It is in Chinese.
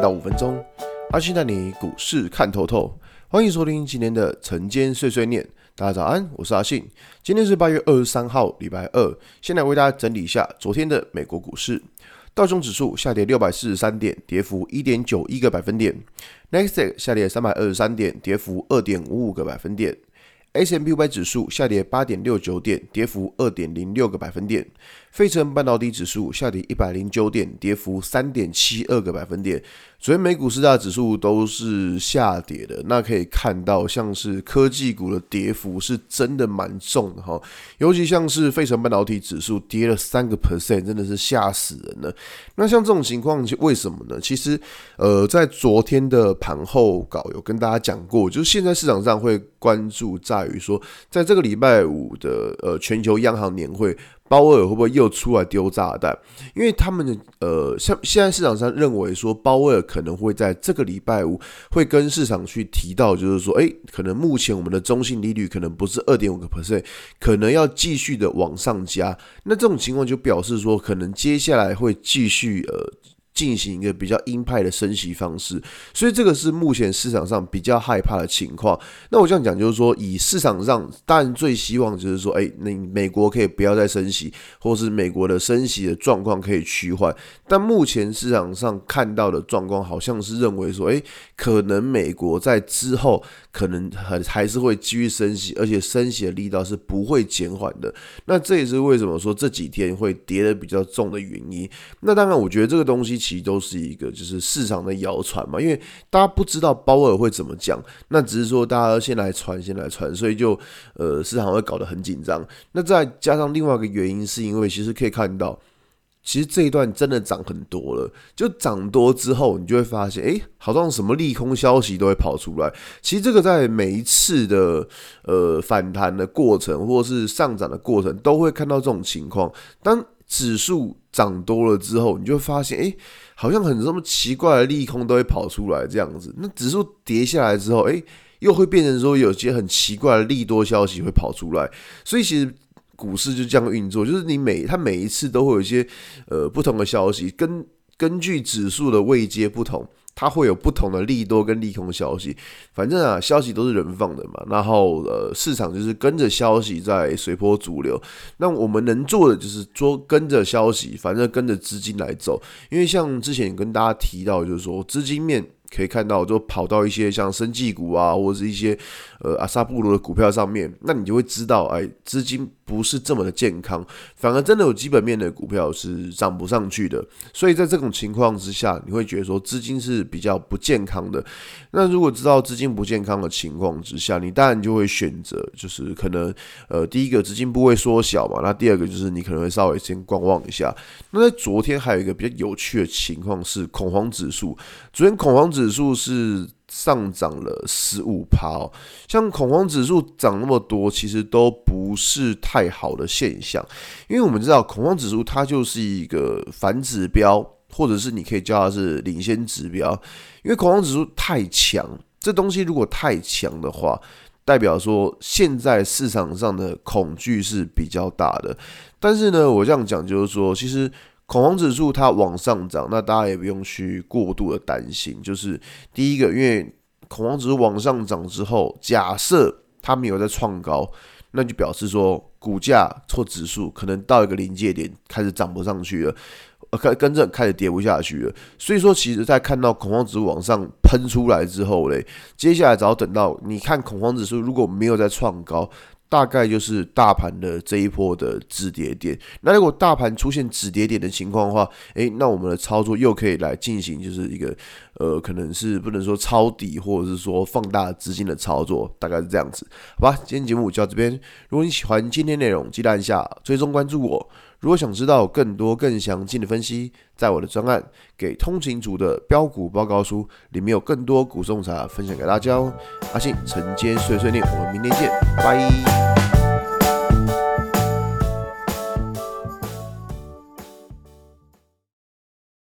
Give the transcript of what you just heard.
到五分钟，阿信带你股市看透透。欢迎收听今天的晨间碎碎念。大家早安，我是阿信。今天是八月二十三号，礼拜二。先来为大家整理一下昨天的美国股市。道琼指数下跌六百四十三点，跌幅一点九一个百分点。纳斯达克下跌三百二十三点，跌幅二点五五个百分点。S&P 五百指数下跌八点六九点，跌幅二点零六个百分点。费城半导体指数下跌一百零九点，跌幅三点七二个百分点。昨天美股四大指数都是下跌的，那可以看到，像是科技股的跌幅是真的蛮重的哈，尤其像是费城半导体指数跌了三个 percent，真的是吓死人了。那像这种情况，为什么呢？其实，呃，在昨天的盘后稿有跟大家讲过，就是现在市场上会关注在于说，在这个礼拜五的呃全球央行年会。鲍威尔会不会又出来丢炸弹？因为他们的呃，像现在市场上认为说，鲍威尔可能会在这个礼拜五会跟市场去提到，就是说，诶，可能目前我们的中性利率可能不是二点五个 percent，可能要继续的往上加。那这种情况就表示说，可能接下来会继续呃。进行一个比较鹰派的升息方式，所以这个是目前市场上比较害怕的情况。那我这样讲就是说，以市场上当然最希望就是说，诶，那美国可以不要再升息，或是美国的升息的状况可以趋缓。但目前市场上看到的状况，好像是认为说，诶，可能美国在之后可能还还是会继续升息，而且升息的力道是不会减缓的。那这也是为什么说这几天会跌得比较重的原因。那当然，我觉得这个东西。其实都是一个就是市场的谣传嘛，因为大家不知道鲍尔会怎么讲，那只是说大家先来传，先来传，所以就呃市场会搞得很紧张。那再加上另外一个原因，是因为其实可以看到，其实这一段真的涨很多了，就涨多之后，你就会发现，哎，好像什么利空消息都会跑出来。其实这个在每一次的呃反弹的过程，或是上涨的过程，都会看到这种情况。当指数涨多了之后，你就发现，哎，好像很这么奇怪的利空都会跑出来这样子。那指数跌下来之后，哎，又会变成说有些很奇怪的利多消息会跑出来。所以其实股市就这样运作，就是你每它每一次都会有一些呃不同的消息，根根据指数的位阶不同。它会有不同的利多跟利空消息，反正啊，消息都是人放的嘛。然后呃，市场就是跟着消息在随波逐流。那我们能做的就是说跟着消息，反正跟着资金来走。因为像之前跟大家提到，就是说资金面。可以看到，就跑到一些像生技股啊，或者是一些呃阿萨布罗的股票上面，那你就会知道，哎，资金不是这么的健康，反而真的有基本面的股票是涨不上去的。所以在这种情况之下，你会觉得说资金是比较不健康的。那如果知道资金不健康的情况之下，你当然就会选择，就是可能呃第一个资金部位缩小嘛，那第二个就是你可能会稍微先观望一下。那在昨天还有一个比较有趣的情况是恐慌指数，昨天恐慌指数是上涨了十五趴哦，像恐慌指数涨那么多，其实都不是太好的现象，因为我们知道恐慌指数它就是一个反指标，或者是你可以叫它是领先指标，因为恐慌指数太强，这东西如果太强的话，代表说现在市场上的恐惧是比较大的，但是呢，我这样讲就是说，其实。恐慌指数它往上涨，那大家也不用去过度的担心。就是第一个，因为恐慌指数往上涨之后，假设它没有在创高，那就表示说股价或指数可能到一个临界点开始涨不上去了，呃，跟跟着开始跌不下去了。所以说，其实在看到恐慌指数往上喷出来之后嘞，接下来只要等到你看恐慌指数如果没有在创高。大概就是大盘的这一波的止跌点。那如果大盘出现止跌点的情况的话，诶，那我们的操作又可以来进行，就是一个呃，可能是不能说抄底，或者是说放大资金的操作，大概是这样子。好吧，今天节目就到这边。如果你喜欢今天内容，记得按下追踪关注我。如果想知道更多更详尽的分析，在我的专案《给通勤族的标股报告书》里面有更多股送茶分享给大家哦。阿信晨间碎碎念，我们明天见，拜。